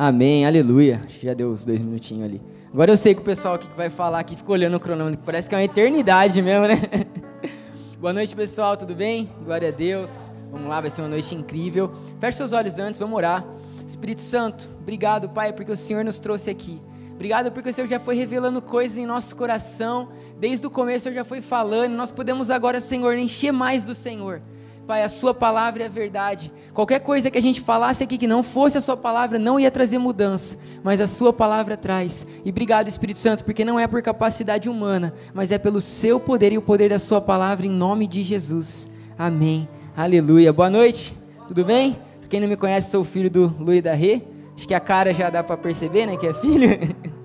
Amém, aleluia. Acho que já deu os dois minutinhos ali. Agora eu sei que o pessoal aqui que vai falar aqui ficou olhando o cronômetro, parece que é uma eternidade mesmo, né? Boa noite, pessoal, tudo bem? Glória a Deus. Vamos lá, vai ser uma noite incrível. Feche seus olhos antes, vamos orar. Espírito Santo, obrigado, Pai, porque o Senhor nos trouxe aqui. Obrigado porque o Senhor já foi revelando coisas em nosso coração. Desde o começo o Senhor já foi falando. Nós podemos agora, Senhor, encher mais do Senhor. Pai, a Sua palavra é a verdade. Qualquer coisa que a gente falasse aqui que não fosse a Sua palavra não ia trazer mudança, mas a Sua palavra traz. E obrigado, Espírito Santo, porque não é por capacidade humana, mas é pelo Seu poder e o poder da Sua palavra, em nome de Jesus. Amém. Aleluia. Boa noite. Tudo bem? Pra quem não me conhece, sou filho do Luiz da Rê. Acho que a cara já dá para perceber, né, que é filho.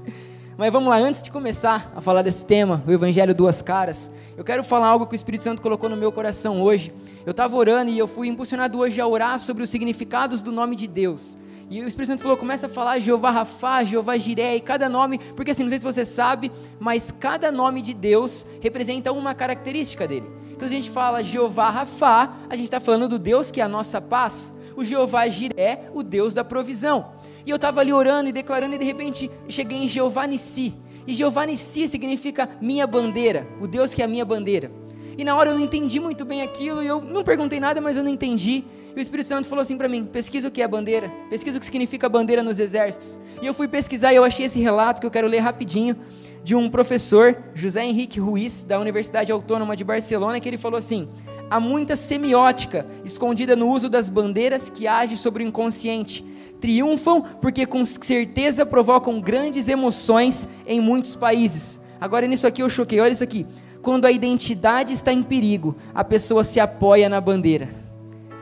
Mas vamos lá, antes de começar a falar desse tema, o Evangelho Duas Caras, eu quero falar algo que o Espírito Santo colocou no meu coração hoje. Eu estava orando e eu fui impulsionado hoje a orar sobre os significados do nome de Deus. E o Espírito Santo falou: começa a falar Jeová Rafá, Jeová Jiré, e cada nome, porque assim, não sei se você sabe, mas cada nome de Deus representa uma característica dele. Então, se a gente fala Jeová Rafá, a gente está falando do Deus que é a nossa paz. O Jeová Jiré, o Deus da provisão. E eu estava ali orando e declarando, e de repente cheguei em Jeová Nissi. E Jeová Nissi significa minha bandeira, o Deus que é a minha bandeira. E na hora eu não entendi muito bem aquilo, e eu não perguntei nada, mas eu não entendi. E o Espírito Santo falou assim para mim: pesquisa o que é bandeira, pesquisa o que significa bandeira nos exércitos. E eu fui pesquisar e eu achei esse relato que eu quero ler rapidinho, de um professor, José Henrique Ruiz, da Universidade Autônoma de Barcelona, que ele falou assim: há muita semiótica escondida no uso das bandeiras que age sobre o inconsciente triunfam porque com certeza provocam grandes emoções em muitos países. Agora nisso aqui eu choquei, olha isso aqui. Quando a identidade está em perigo, a pessoa se apoia na bandeira.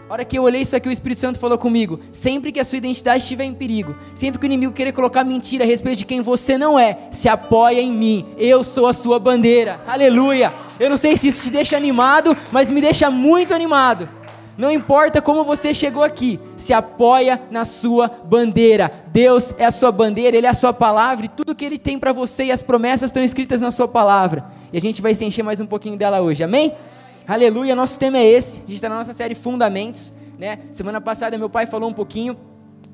A hora que eu olhei isso aqui, o Espírito Santo falou comigo: sempre que a sua identidade estiver em perigo, sempre que o inimigo querer colocar mentira a respeito de quem você não é, se apoia em mim. Eu sou a sua bandeira. Aleluia! Eu não sei se isso te deixa animado, mas me deixa muito animado. Não importa como você chegou aqui, se apoia na sua bandeira. Deus é a sua bandeira, Ele é a sua palavra e tudo que Ele tem para você e as promessas estão escritas na sua palavra. E a gente vai se encher mais um pouquinho dela hoje, amém? Aleluia, nosso tema é esse. A gente está na nossa série Fundamentos. Né? Semana passada meu pai falou um pouquinho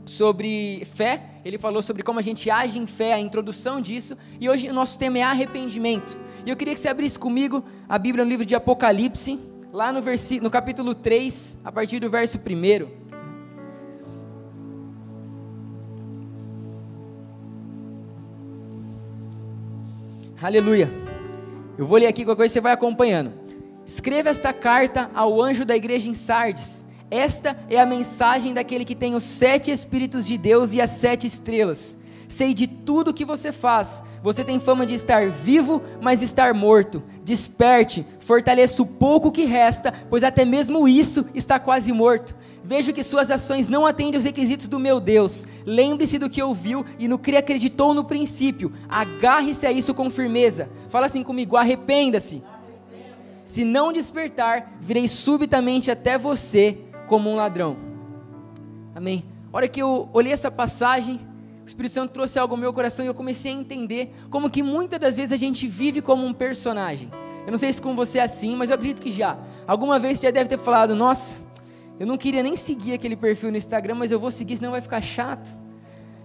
sobre fé, ele falou sobre como a gente age em fé, a introdução disso, e hoje o nosso tema é arrependimento. E eu queria que você abrisse comigo a Bíblia no livro de Apocalipse, lá no, versi, no capítulo 3, a partir do verso 1. Aleluia. Eu vou ler aqui qualquer coisa você vai acompanhando. Escreva esta carta ao anjo da igreja em Sardes. Esta é a mensagem daquele que tem os sete Espíritos de Deus e as sete estrelas. Sei de tudo o que você faz. Você tem fama de estar vivo, mas estar morto. Desperte, fortaleça o pouco que resta, pois até mesmo isso está quase morto. Vejo que suas ações não atendem aos requisitos do meu Deus. Lembre-se do que ouviu e no que acreditou no princípio. Agarre-se a isso com firmeza. Fala assim comigo: arrependa-se. Se não despertar, virei subitamente até você como um ladrão. Amém. A hora que eu olhei essa passagem, o Espírito Santo trouxe algo ao meu coração e eu comecei a entender como que muitas das vezes a gente vive como um personagem. Eu não sei se com você é assim, mas eu acredito que já. Alguma vez você já deve ter falado: Nossa, eu não queria nem seguir aquele perfil no Instagram, mas eu vou seguir, senão vai ficar chato.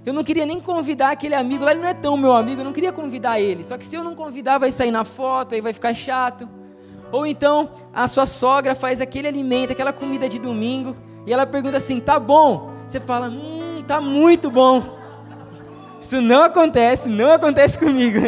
Eu não queria nem convidar aquele amigo, lá ele não é tão meu amigo, eu não queria convidar ele. Só que se eu não convidar, vai sair na foto, aí vai ficar chato. Ou então a sua sogra faz aquele alimento, aquela comida de domingo, e ela pergunta assim: tá bom? Você fala: hum, tá muito bom. Isso não acontece, não acontece comigo.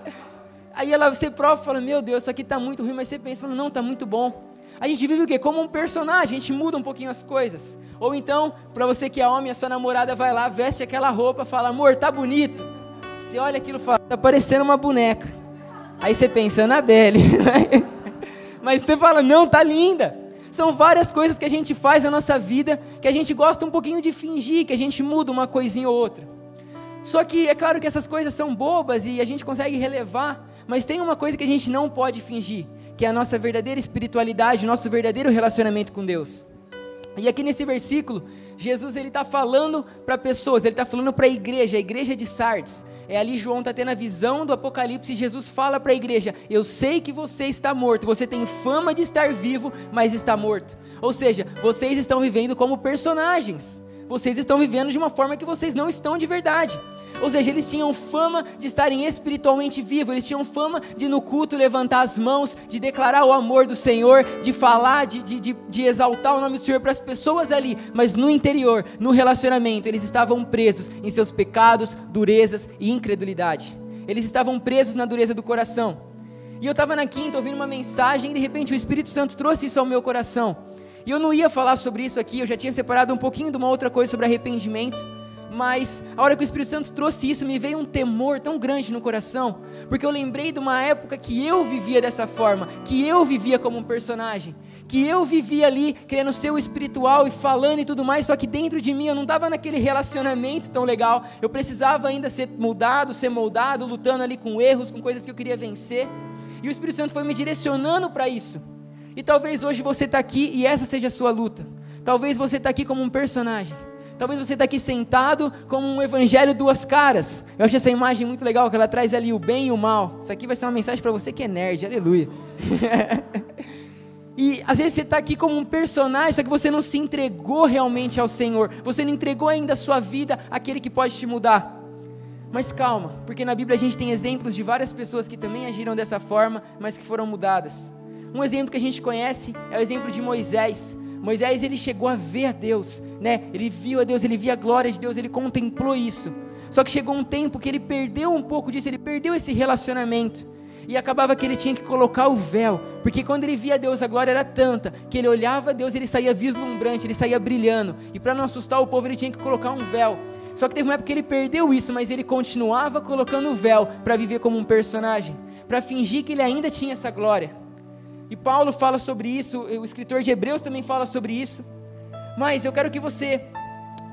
Aí ela, você prova e fala, meu Deus, isso aqui está muito ruim, mas você pensa, fala, não, está muito bom. A gente vive o quê? Como um personagem, a gente muda um pouquinho as coisas. Ou então, para você que é homem, a sua namorada vai lá, veste aquela roupa, fala, amor, tá bonito. Você olha aquilo e fala, tá parecendo uma boneca. Aí você pensa, Anabelle. Mas você fala, não, tá linda. São várias coisas que a gente faz na nossa vida que a gente gosta um pouquinho de fingir, que a gente muda uma coisinha ou outra. Só que é claro que essas coisas são bobas e a gente consegue relevar, mas tem uma coisa que a gente não pode fingir, que é a nossa verdadeira espiritualidade, o nosso verdadeiro relacionamento com Deus. E aqui nesse versículo, Jesus ele está falando para pessoas, ele está falando para a igreja, a igreja de Sardes. É ali João está tendo a visão do Apocalipse e Jesus fala para a igreja: Eu sei que você está morto, você tem fama de estar vivo, mas está morto. Ou seja, vocês estão vivendo como personagens. Vocês estão vivendo de uma forma que vocês não estão de verdade. Ou seja, eles tinham fama de estarem espiritualmente vivos, eles tinham fama de no culto levantar as mãos, de declarar o amor do Senhor, de falar, de, de, de, de exaltar o nome do Senhor para as pessoas ali, mas no interior, no relacionamento, eles estavam presos em seus pecados, durezas e incredulidade. Eles estavam presos na dureza do coração. E eu estava na quinta ouvindo uma mensagem e de repente o Espírito Santo trouxe isso ao meu coração. E eu não ia falar sobre isso aqui, eu já tinha separado um pouquinho de uma outra coisa sobre arrependimento mas a hora que o Espírito Santo trouxe isso, me veio um temor tão grande no coração, porque eu lembrei de uma época que eu vivia dessa forma, que eu vivia como um personagem, que eu vivia ali querendo ser o espiritual e falando e tudo mais, só que dentro de mim eu não estava naquele relacionamento tão legal, eu precisava ainda ser mudado, ser moldado, lutando ali com erros, com coisas que eu queria vencer, e o Espírito Santo foi me direcionando para isso. E talvez hoje você está aqui e essa seja a sua luta. Talvez você está aqui como um personagem. Talvez você está aqui sentado como um evangelho duas caras. Eu acho essa imagem muito legal, que ela traz ali o bem e o mal. Isso aqui vai ser uma mensagem para você que é nerd, aleluia. e às vezes você está aqui como um personagem, só que você não se entregou realmente ao Senhor. Você não entregou ainda a sua vida àquele que pode te mudar. Mas calma, porque na Bíblia a gente tem exemplos de várias pessoas que também agiram dessa forma, mas que foram mudadas. Um exemplo que a gente conhece é o exemplo de Moisés. Moisés ele chegou a ver Deus, né? Ele viu a Deus, ele via a glória de Deus, ele contemplou isso. Só que chegou um tempo que ele perdeu um pouco disso, ele perdeu esse relacionamento. E acabava que ele tinha que colocar o véu, porque quando ele via Deus, a glória era tanta, que ele olhava a Deus, ele saía vislumbrante, ele saía brilhando. E para não assustar o povo, ele tinha que colocar um véu. Só que teve uma época que ele perdeu isso, mas ele continuava colocando o véu para viver como um personagem, para fingir que ele ainda tinha essa glória. E Paulo fala sobre isso, o escritor de Hebreus também fala sobre isso. Mas eu quero que você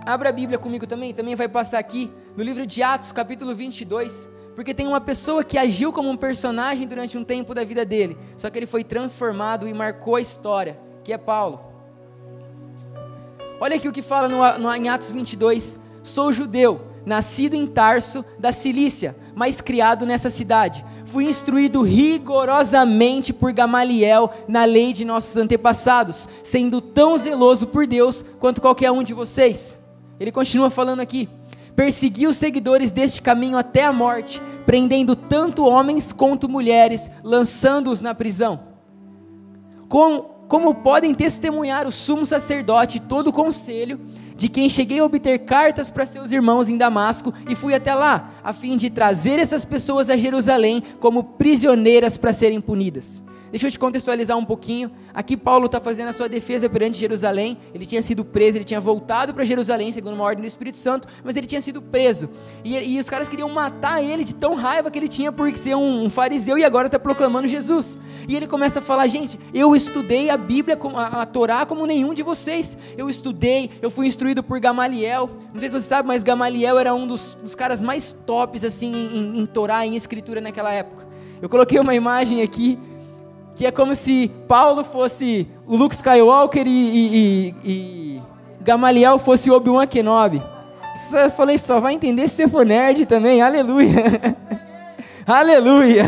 abra a Bíblia comigo também, também vai passar aqui no livro de Atos, capítulo 22, porque tem uma pessoa que agiu como um personagem durante um tempo da vida dele, só que ele foi transformado e marcou a história, que é Paulo. Olha aqui o que fala no, no, em Atos 22: Sou judeu, nascido em Tarso, da Cilícia, mas criado nessa cidade fui instruído rigorosamente por Gamaliel na lei de nossos antepassados, sendo tão zeloso por Deus quanto qualquer um de vocês. Ele continua falando aqui: persegui os seguidores deste caminho até a morte, prendendo tanto homens quanto mulheres, lançando-os na prisão. Como, como podem testemunhar o sumo sacerdote e todo o conselho, de quem cheguei a obter cartas para seus irmãos em Damasco e fui até lá, a fim de trazer essas pessoas a Jerusalém como prisioneiras para serem punidas. Deixa eu te contextualizar um pouquinho. Aqui Paulo está fazendo a sua defesa perante Jerusalém. Ele tinha sido preso, ele tinha voltado para Jerusalém, segundo uma ordem do Espírito Santo, mas ele tinha sido preso. E, e os caras queriam matar ele de tão raiva que ele tinha por ser um, um fariseu e agora está proclamando Jesus. E ele começa a falar: gente, eu estudei a Bíblia, a, a Torá, como nenhum de vocês. Eu estudei, eu fui instruído por Gamaliel. Não sei se você sabe, mas Gamaliel era um dos, dos caras mais tops assim em, em Torá, em escritura naquela época. Eu coloquei uma imagem aqui que é como se Paulo fosse o Luke Skywalker e, e, e Gamaliel fosse o Obi-Wan Kenobi. Só, falei, só vai entender se você for nerd também, aleluia. aleluia.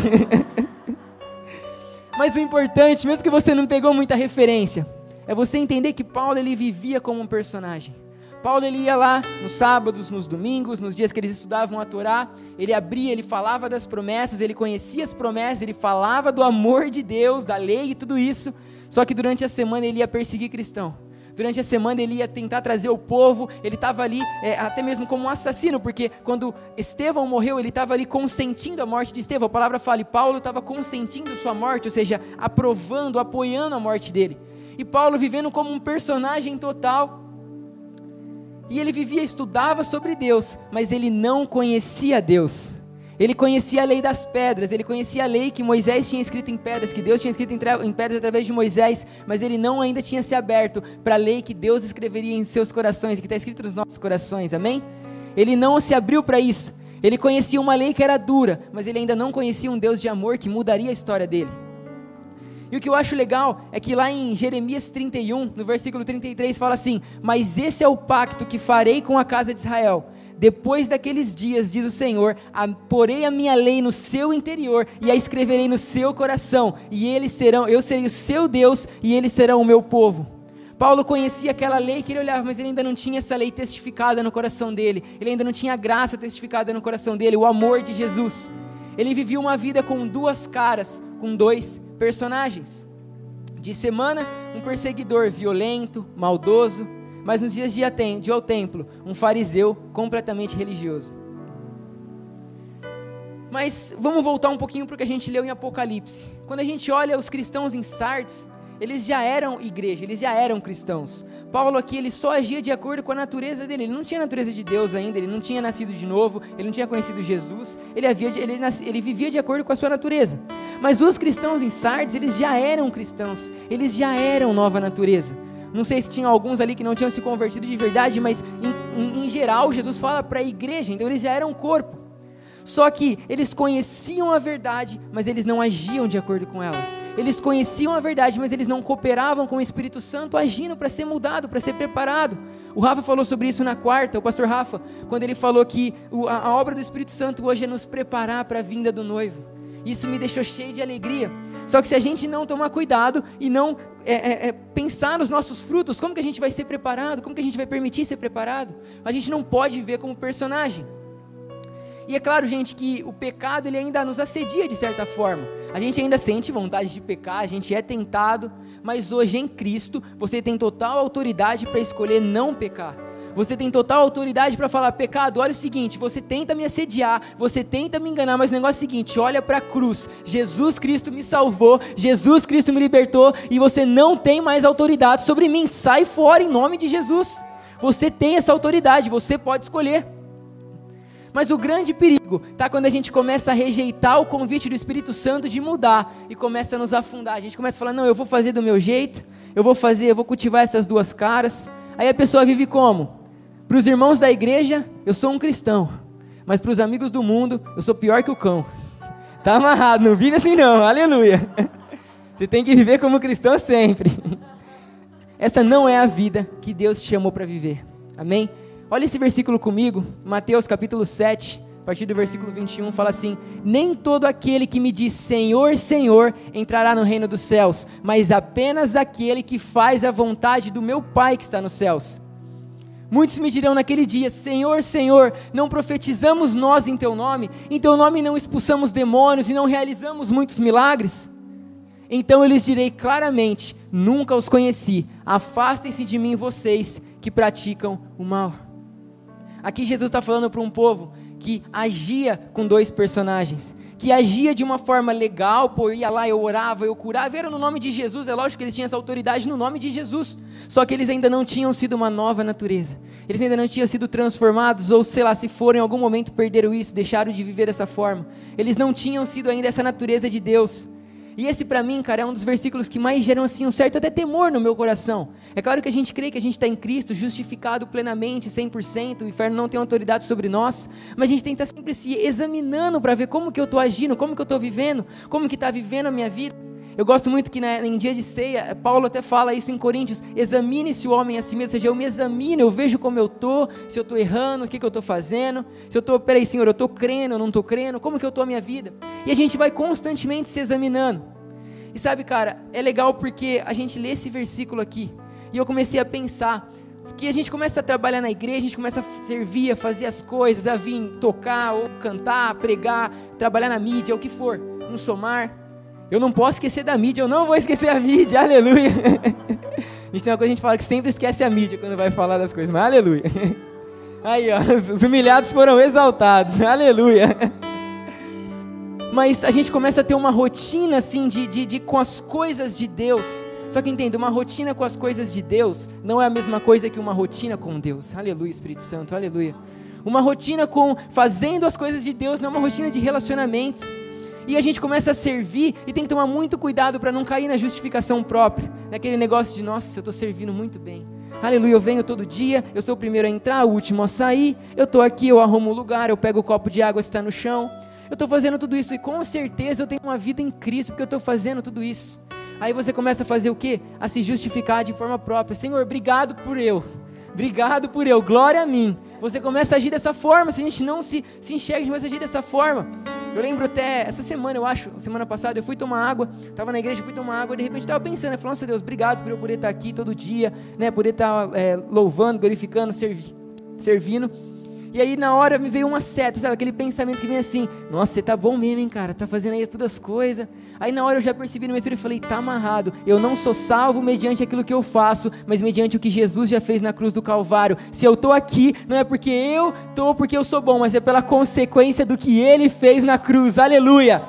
Mas o importante, mesmo que você não pegou muita referência, é você entender que Paulo ele vivia como um personagem. Paulo ele ia lá nos sábados, nos domingos, nos dias que eles estudavam a Torá, ele abria, ele falava das promessas, ele conhecia as promessas, ele falava do amor de Deus, da lei e tudo isso. Só que durante a semana ele ia perseguir cristão. Durante a semana ele ia tentar trazer o povo, ele estava ali é, até mesmo como um assassino, porque quando Estevão morreu, ele estava ali consentindo a morte de Estevão. A palavra fala, e Paulo estava consentindo sua morte, ou seja, aprovando, apoiando a morte dele. E Paulo vivendo como um personagem total, e ele vivia, estudava sobre Deus, mas ele não conhecia Deus. Ele conhecia a lei das pedras, ele conhecia a lei que Moisés tinha escrito em pedras, que Deus tinha escrito em pedras através de Moisés, mas ele não ainda tinha se aberto para a lei que Deus escreveria em seus corações, que está escrito nos nossos corações, amém? Ele não se abriu para isso. Ele conhecia uma lei que era dura, mas ele ainda não conhecia um Deus de amor que mudaria a história dele. E o que eu acho legal é que lá em Jeremias 31, no versículo 33, fala assim: Mas esse é o pacto que farei com a casa de Israel. Depois daqueles dias, diz o Senhor, porei a minha lei no seu interior e a escreverei no seu coração, e eles serão, eu serei o seu Deus e eles serão o meu povo. Paulo conhecia aquela lei que ele olhava, mas ele ainda não tinha essa lei testificada no coração dele. Ele ainda não tinha a graça testificada no coração dele, o amor de Jesus. Ele vivia uma vida com duas caras, com dois personagens. De semana, um perseguidor violento, maldoso, mas nos dias de ao templo, um fariseu completamente religioso. Mas vamos voltar um pouquinho para o que a gente leu em Apocalipse. Quando a gente olha os cristãos em Sardes, eles já eram igreja, eles já eram cristãos. Paulo aqui, ele só agia de acordo com a natureza dele. Ele não tinha a natureza de Deus ainda, ele não tinha nascido de novo, ele não tinha conhecido Jesus, ele, havia, ele, ele vivia de acordo com a sua natureza. Mas os cristãos em Sardes, eles já eram cristãos, eles já eram nova natureza. Não sei se tinha alguns ali que não tinham se convertido de verdade, mas em, em, em geral Jesus fala para a igreja, então eles já eram corpo. Só que eles conheciam a verdade, mas eles não agiam de acordo com ela. Eles conheciam a verdade, mas eles não cooperavam com o Espírito Santo agindo para ser mudado, para ser preparado. O Rafa falou sobre isso na quarta, o pastor Rafa, quando ele falou que a obra do Espírito Santo hoje é nos preparar para a vinda do noivo. Isso me deixou cheio de alegria. Só que se a gente não tomar cuidado e não é, é, é, pensar nos nossos frutos, como que a gente vai ser preparado? Como que a gente vai permitir ser preparado? A gente não pode viver como personagem. E é claro, gente, que o pecado ele ainda nos assedia de certa forma. A gente ainda sente vontade de pecar, a gente é tentado, mas hoje em Cristo você tem total autoridade para escolher não pecar. Você tem total autoridade para falar: pecado, olha o seguinte, você tenta me assediar, você tenta me enganar, mas o negócio é o seguinte: olha para a cruz. Jesus Cristo me salvou, Jesus Cristo me libertou e você não tem mais autoridade sobre mim. Sai fora em nome de Jesus. Você tem essa autoridade, você pode escolher. Mas o grande perigo está quando a gente começa a rejeitar o convite do Espírito Santo de mudar e começa a nos afundar. A gente começa a falar: não, eu vou fazer do meu jeito, eu vou fazer, eu vou cultivar essas duas caras. Aí a pessoa vive como? Para os irmãos da igreja, eu sou um cristão, mas para os amigos do mundo, eu sou pior que o cão. Tá amarrado, não vive assim não, aleluia. Você tem que viver como cristão sempre. Essa não é a vida que Deus te chamou para viver. Amém? Olha esse versículo comigo, Mateus capítulo 7, a partir do versículo 21, fala assim: Nem todo aquele que me diz Senhor, Senhor entrará no reino dos céus, mas apenas aquele que faz a vontade do meu Pai que está nos céus. Muitos me dirão naquele dia: Senhor, Senhor, não profetizamos nós em teu nome, em teu nome não expulsamos demônios e não realizamos muitos milagres? Então eu lhes direi claramente: Nunca os conheci, afastem-se de mim, vocês que praticam o mal. Aqui Jesus está falando para um povo que agia com dois personagens, que agia de uma forma legal, pô, eu ia lá, eu orava, eu curava, era no nome de Jesus, é lógico que eles tinham essa autoridade no nome de Jesus, só que eles ainda não tinham sido uma nova natureza, eles ainda não tinham sido transformados, ou sei lá, se foram em algum momento perderam isso, deixaram de viver dessa forma, eles não tinham sido ainda essa natureza de Deus, e esse para mim, cara, é um dos versículos que mais geram assim um certo até temor no meu coração. É claro que a gente crê que a gente está em Cristo, justificado plenamente, 100%, o inferno não tem autoridade sobre nós, mas a gente tem que estar tá sempre se examinando para ver como que eu estou agindo, como que eu estou vivendo, como que está vivendo a minha vida. Eu gosto muito que na, em dia de ceia, Paulo até fala isso em Coríntios: examine-se o homem a si mesmo, ou seja, eu me examino, eu vejo como eu estou, se eu estou errando, o que, que eu estou fazendo, se eu estou, peraí, Senhor, eu estou crendo, eu não estou crendo, como que eu estou a minha vida? E a gente vai constantemente se examinando. E sabe, cara, é legal porque a gente lê esse versículo aqui, e eu comecei a pensar, que a gente começa a trabalhar na igreja, a gente começa a servir, a fazer as coisas, a vir tocar, ou cantar, pregar, trabalhar na mídia, o que for, no somar. Eu não posso esquecer da mídia, eu não vou esquecer a mídia, aleluia. a gente tem uma coisa que a gente fala que sempre esquece a mídia quando vai falar das coisas, mas aleluia. Aí, ó, os humilhados foram exaltados, aleluia. Mas a gente começa a ter uma rotina assim de, de, de com as coisas de Deus. Só que entenda, uma rotina com as coisas de Deus não é a mesma coisa que uma rotina com Deus. Aleluia, Espírito Santo, aleluia. Uma rotina com fazendo as coisas de Deus não é uma rotina de relacionamento. E a gente começa a servir e tem que tomar muito cuidado para não cair na justificação própria, naquele negócio de, nossa, eu estou servindo muito bem. Aleluia, eu venho todo dia, eu sou o primeiro a entrar, o último a sair, eu estou aqui, eu arrumo o lugar, eu pego o copo de água está no chão. Eu estou fazendo tudo isso e com certeza eu tenho uma vida em Cristo porque eu estou fazendo tudo isso. Aí você começa a fazer o quê? A se justificar de forma própria. Senhor, obrigado por eu. Obrigado por eu. Glória a mim. Você começa a agir dessa forma. Se a gente não se, se enxerga, a gente começa a agir dessa forma. Eu lembro até essa semana, eu acho, semana passada, eu fui tomar água, estava na igreja, fui tomar água, e de repente estava pensando, falando, nossa Deus, obrigado por eu poder estar aqui todo dia, né, poder estar é, louvando, glorificando, servi servindo. E aí na hora me veio uma seta, sabe? Aquele pensamento que vem assim, nossa, você tá bom mesmo, hein, cara? Tá fazendo aí todas as coisas. Aí na hora eu já percebi no meu espírito e falei, tá amarrado. Eu não sou salvo mediante aquilo que eu faço, mas mediante o que Jesus já fez na cruz do Calvário. Se eu tô aqui, não é porque eu tô porque eu sou bom, mas é pela consequência do que ele fez na cruz. Aleluia!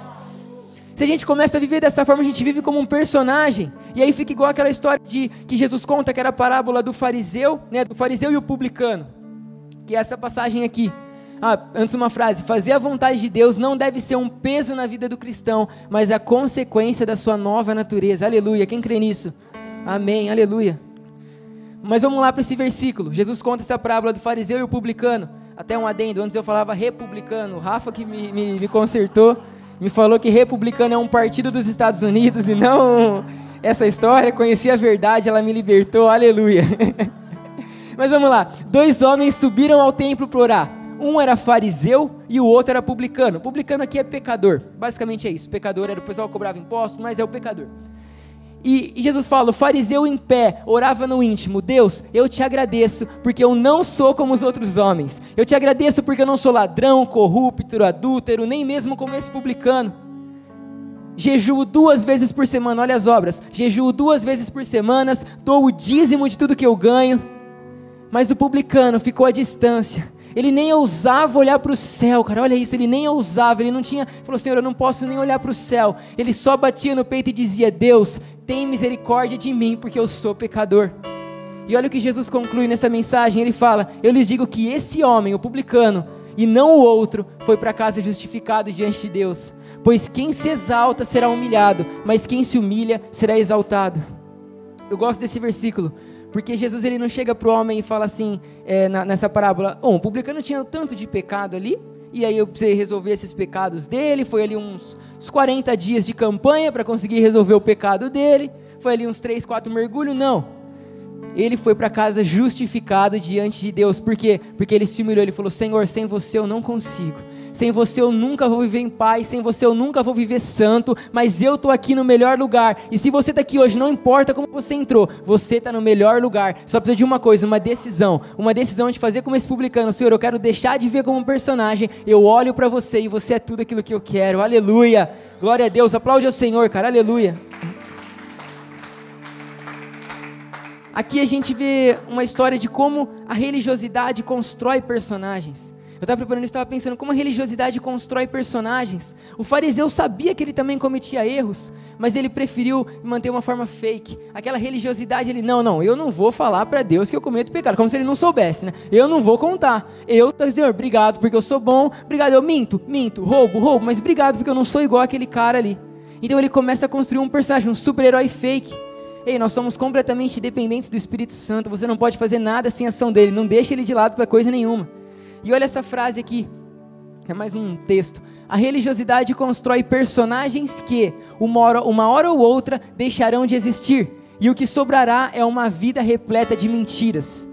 Se a gente começa a viver dessa forma, a gente vive como um personagem. E aí fica igual aquela história de que Jesus conta, que era a parábola do fariseu, né, do fariseu e o publicano que é essa passagem aqui. Ah, antes uma frase: fazer a vontade de Deus não deve ser um peso na vida do cristão, mas a consequência da sua nova natureza. Aleluia. Quem crê nisso? Amém. Aleluia. Mas vamos lá para esse versículo. Jesus conta essa parábola do fariseu e o publicano. Até um adendo, antes eu falava republicano. O Rafa que me, me, me consertou, me falou que republicano é um partido dos Estados Unidos e não essa história. Conheci a verdade, ela me libertou. Aleluia. Mas vamos lá. Dois homens subiram ao templo para orar. Um era fariseu e o outro era publicano. Publicano aqui é pecador. Basicamente é isso. Pecador era o pessoal que cobrava impostos, mas é o pecador. E Jesus fala: o fariseu em pé orava no íntimo: Deus, eu te agradeço porque eu não sou como os outros homens. Eu te agradeço porque eu não sou ladrão, corrupto, adúltero, nem mesmo como esse publicano. Jejuo duas vezes por semana, olha as obras. Jejuo duas vezes por semana, dou o dízimo de tudo que eu ganho. Mas o publicano ficou à distância. Ele nem ousava olhar para o céu, cara. Olha isso, ele nem ousava, ele não tinha. Falou, Senhor, eu não posso nem olhar para o céu. Ele só batia no peito e dizia: Deus, tem misericórdia de mim, porque eu sou pecador. E olha o que Jesus conclui nessa mensagem: ele fala, Eu lhes digo que esse homem, o publicano, e não o outro, foi para casa justificado diante de Deus. Pois quem se exalta será humilhado, mas quem se humilha será exaltado. Eu gosto desse versículo, porque Jesus ele não chega para o homem e fala assim, é, na, nessa parábola, oh, o publicano tinha tanto de pecado ali, e aí eu precisei resolver esses pecados dele, foi ali uns, uns 40 dias de campanha para conseguir resolver o pecado dele, foi ali uns 3, 4 mergulhos, não. Ele foi para casa justificado diante de Deus, por quê? Porque ele se humilhou, ele falou, Senhor, sem você eu não consigo, sem você eu nunca vou viver em paz, sem você eu nunca vou viver santo, mas eu estou aqui no melhor lugar. E se você está aqui hoje, não importa como você entrou, você está no melhor lugar. Só precisa de uma coisa, uma decisão. Uma decisão de fazer como esse publicano, Senhor, eu quero deixar de ver como um personagem, eu olho para você e você é tudo aquilo que eu quero. Aleluia! Glória a Deus, aplaude ao Senhor, cara, aleluia. Aqui a gente vê uma história de como a religiosidade constrói personagens. Eu estava preparando isso, estava pensando como a religiosidade constrói personagens. O fariseu sabia que ele também cometia erros, mas ele preferiu manter uma forma fake. Aquela religiosidade, ele, não, não, eu não vou falar para Deus que eu cometo pecado, como se ele não soubesse, né? Eu não vou contar. Eu, Senhor, obrigado porque eu sou bom, obrigado, eu minto, minto, roubo, roubo, mas obrigado porque eu não sou igual aquele cara ali. Então ele começa a construir um personagem, um super-herói fake. Ei, nós somos completamente dependentes do Espírito Santo. Você não pode fazer nada sem ação dele. Não deixe ele de lado para coisa nenhuma. E olha essa frase aqui, é mais um texto. A religiosidade constrói personagens que, uma hora, uma hora ou outra, deixarão de existir, e o que sobrará é uma vida repleta de mentiras.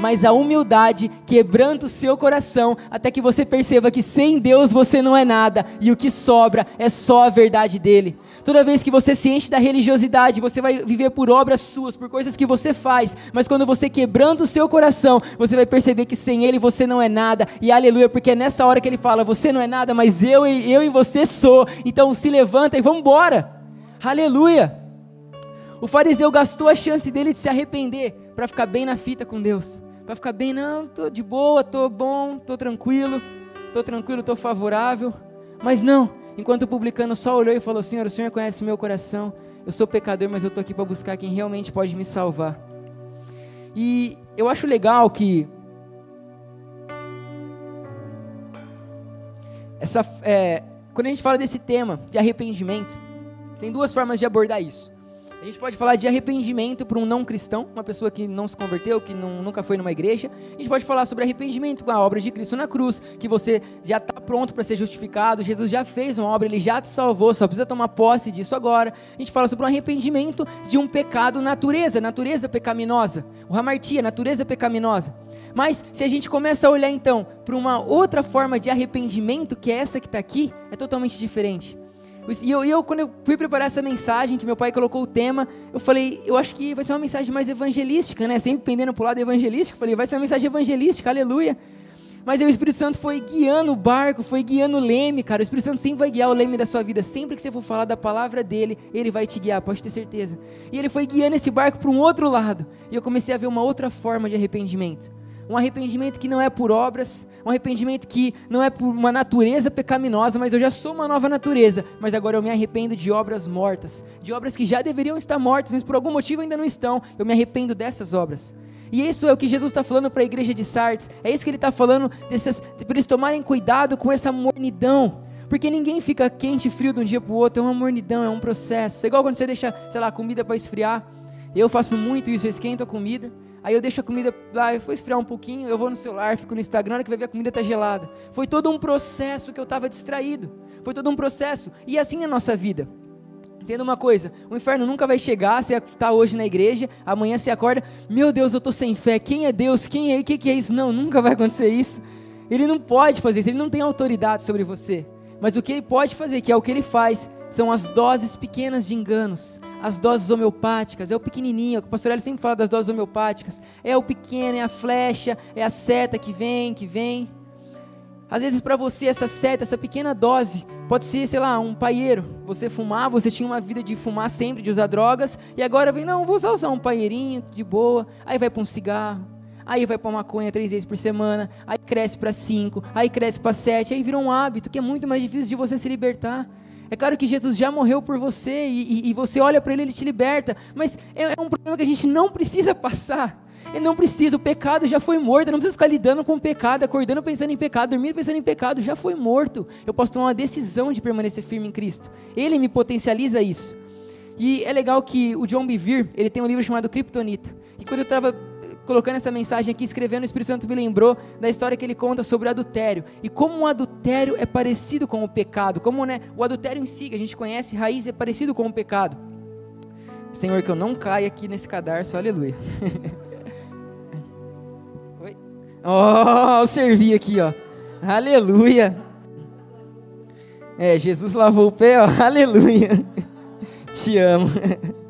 Mas a humildade quebranta o seu coração até que você perceba que sem Deus você não é nada e o que sobra é só a verdade dele. Toda vez que você se enche da religiosidade, você vai viver por obras suas, por coisas que você faz, mas quando você quebrando o seu coração, você vai perceber que sem Ele você não é nada, e aleluia, porque é nessa hora que Ele fala: Você não é nada, mas eu e eu e você sou, então se levanta e vamos embora, aleluia. O fariseu gastou a chance dele de se arrepender para ficar bem na fita com Deus, para ficar bem, não, tô de boa, tô bom, tô tranquilo, tô tranquilo, tô favorável, mas não, Enquanto o publicano só olhou e falou: Senhor, o Senhor conhece meu coração, eu sou pecador, mas eu estou aqui para buscar quem realmente pode me salvar. E eu acho legal que essa, é, quando a gente fala desse tema de arrependimento, tem duas formas de abordar isso. A gente pode falar de arrependimento para um não cristão, uma pessoa que não se converteu, que não, nunca foi numa igreja. A gente pode falar sobre arrependimento com a obra de Cristo na cruz, que você já está pronto para ser justificado, Jesus já fez uma obra, ele já te salvou, só precisa tomar posse disso agora. A gente fala sobre o arrependimento de um pecado natureza, natureza pecaminosa. O hamartia, natureza pecaminosa. Mas se a gente começa a olhar então para uma outra forma de arrependimento, que é essa que está aqui, é totalmente diferente. E eu, eu, quando eu fui preparar essa mensagem, que meu pai colocou o tema, eu falei, eu acho que vai ser uma mensagem mais evangelística, né? Sempre pendendo para o lado evangelístico. Falei, vai ser uma mensagem evangelística, aleluia. Mas aí o Espírito Santo foi guiando o barco, foi guiando o leme, cara. O Espírito Santo sempre vai guiar o leme da sua vida. Sempre que você for falar da palavra dele, ele vai te guiar, pode ter certeza. E ele foi guiando esse barco para um outro lado. E eu comecei a ver uma outra forma de arrependimento um arrependimento que não é por obras, um arrependimento que não é por uma natureza pecaminosa, mas eu já sou uma nova natureza, mas agora eu me arrependo de obras mortas, de obras que já deveriam estar mortas, mas por algum motivo ainda não estão, eu me arrependo dessas obras. E isso é o que Jesus está falando para a igreja de Sardes, é isso que ele está falando, desses, para eles tomarem cuidado com essa mornidão, porque ninguém fica quente e frio de um dia para o outro, é uma mornidão, é um processo. É igual quando você deixa, sei lá, comida para esfriar. Eu faço muito isso, eu esquento a comida, Aí eu deixo a comida lá, eu vou esfriar um pouquinho, eu vou no celular, fico no Instagram, que vai ver a comida está gelada. Foi todo um processo que eu estava distraído. Foi todo um processo. E assim é a nossa vida. Entenda uma coisa, o inferno nunca vai chegar, você está hoje na igreja, amanhã você acorda, meu Deus, eu estou sem fé, quem é Deus, quem é, o que, que é isso? Não, nunca vai acontecer isso. Ele não pode fazer isso, ele não tem autoridade sobre você. Mas o que ele pode fazer, que é o que ele faz, são as doses pequenas de enganos, as doses homeopáticas, é o pequenininho, o pastor Hélio sempre fala das doses homeopáticas, é o pequeno, é a flecha, é a seta que vem, que vem. Às vezes para você essa seta, essa pequena dose, pode ser, sei lá, um paieiro. Você fumar, você tinha uma vida de fumar sempre, de usar drogas, e agora vem, não, vou só usar um paieirinho, de boa, aí vai para um cigarro, aí vai para maconha três vezes por semana, aí cresce para cinco, aí cresce para sete, aí vira um hábito que é muito mais difícil de você se libertar. É claro que Jesus já morreu por você e, e, e você olha para ele, ele te liberta. Mas é, é um problema que a gente não precisa passar. Ele não precisa, o pecado já foi morto. Eu não preciso ficar lidando com o pecado, acordando pensando em pecado, dormindo pensando em pecado, já foi morto. Eu posso tomar uma decisão de permanecer firme em Cristo. Ele me potencializa isso. E é legal que o John Bevere, ele tem um livro chamado Kryptonita. E quando eu estava colocando essa mensagem aqui, escrevendo, o Espírito Santo me lembrou da história que ele conta sobre o adultério. E como o adultério é parecido com o pecado. Como né, o adultério em si, que a gente conhece, raiz, é parecido com o pecado. Senhor, que eu não caia aqui nesse cadarço, aleluia. Oi? Oh, eu servi aqui, ó. Aleluia. É, Jesus lavou o pé, ó. Aleluia. Te amo.